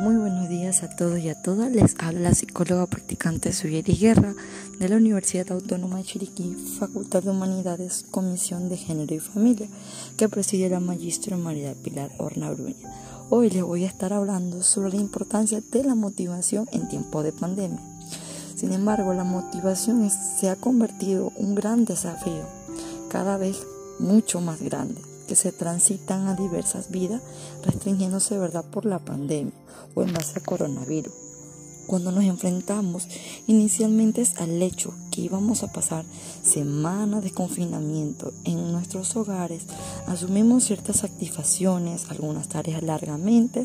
Muy buenos días a todos y a todas. Les habla la psicóloga practicante Suyeri Guerra de la Universidad Autónoma de Chiriquí, Facultad de Humanidades, Comisión de Género y Familia, que preside la magistra María Pilar Horna Bruña. Hoy les voy a estar hablando sobre la importancia de la motivación en tiempo de pandemia. Sin embargo, la motivación se ha convertido en un gran desafío, cada vez mucho más grande que se transitan a diversas vidas, restringiéndose verdad por la pandemia o en base al coronavirus. Cuando nos enfrentamos inicialmente al hecho que íbamos a pasar semanas de confinamiento en nuestros hogares, asumimos ciertas satisfacciones, algunas tareas largamente,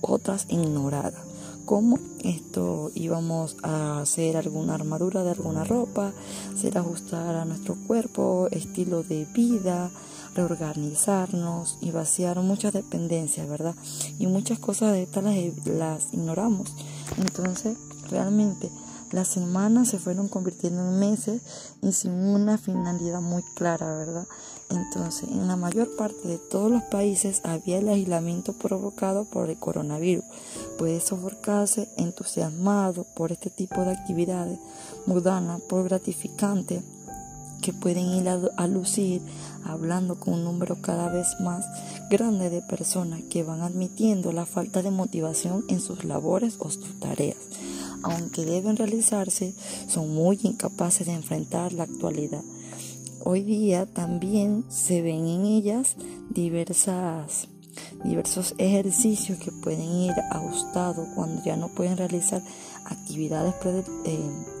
otras ignoradas como esto íbamos a hacer alguna armadura de alguna ropa, hacer ajustar a nuestro cuerpo, estilo de vida, reorganizarnos y vaciar muchas dependencias, ¿verdad? Y muchas cosas de estas las, ignoramos. Entonces, realmente las semanas se fueron convirtiendo en meses y sin una finalidad muy clara, ¿verdad? Entonces, en la mayor parte de todos los países había el aislamiento provocado por el coronavirus. Puede sofocarse entusiasmado por este tipo de actividades mudanas, por gratificante que pueden ir a, lucir hablando con un número cada vez más grande de personas que van admitiendo la falta de motivación en sus labores o sus tareas. Aunque deben realizarse, son muy incapaces de enfrentar la actualidad. Hoy día también se ven en ellas diversas diversos ejercicios que pueden ir ajustados cuando ya no pueden realizar actividades eh,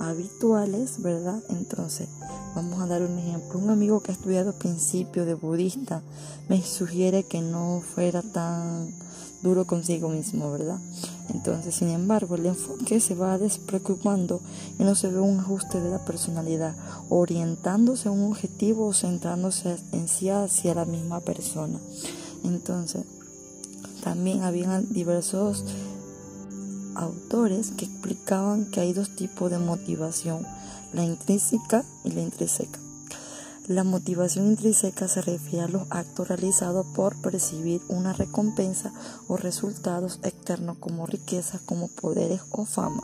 habituales, ¿verdad? Entonces, vamos a dar un ejemplo. Un amigo que ha estudiado principio de budista me sugiere que no fuera tan duro consigo mismo, ¿verdad? Entonces, sin embargo, el enfoque se va despreocupando y no se ve un ajuste de la personalidad, orientándose a un objetivo o centrándose en sí hacia la misma persona. Entonces, también habían diversos autores que explicaban que hay dos tipos de motivación, la intrínseca y la intrínseca. La motivación intrínseca se refiere a los actos realizados por percibir una recompensa o resultados externos como riqueza, como poderes o fama.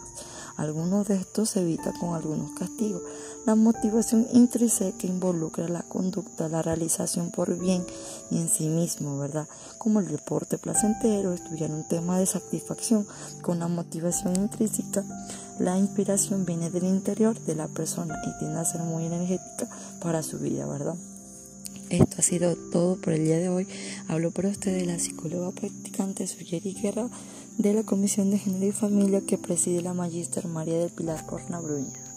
Algunos de estos se evita con algunos castigos. La motivación intrínseca involucra la conducta, la realización por bien y en sí mismo, ¿verdad? Como el deporte placentero, estudiar un tema de satisfacción. Con la motivación intrínseca, la inspiración viene del interior de la persona y tiende a ser muy energética para su vida, ¿verdad? Esto ha sido todo por el día de hoy. Hablo para ustedes la psicóloga practicante Suyeri Guerra de la Comisión de Género y Familia que preside la Magíster María del Pilar Porna Bruña.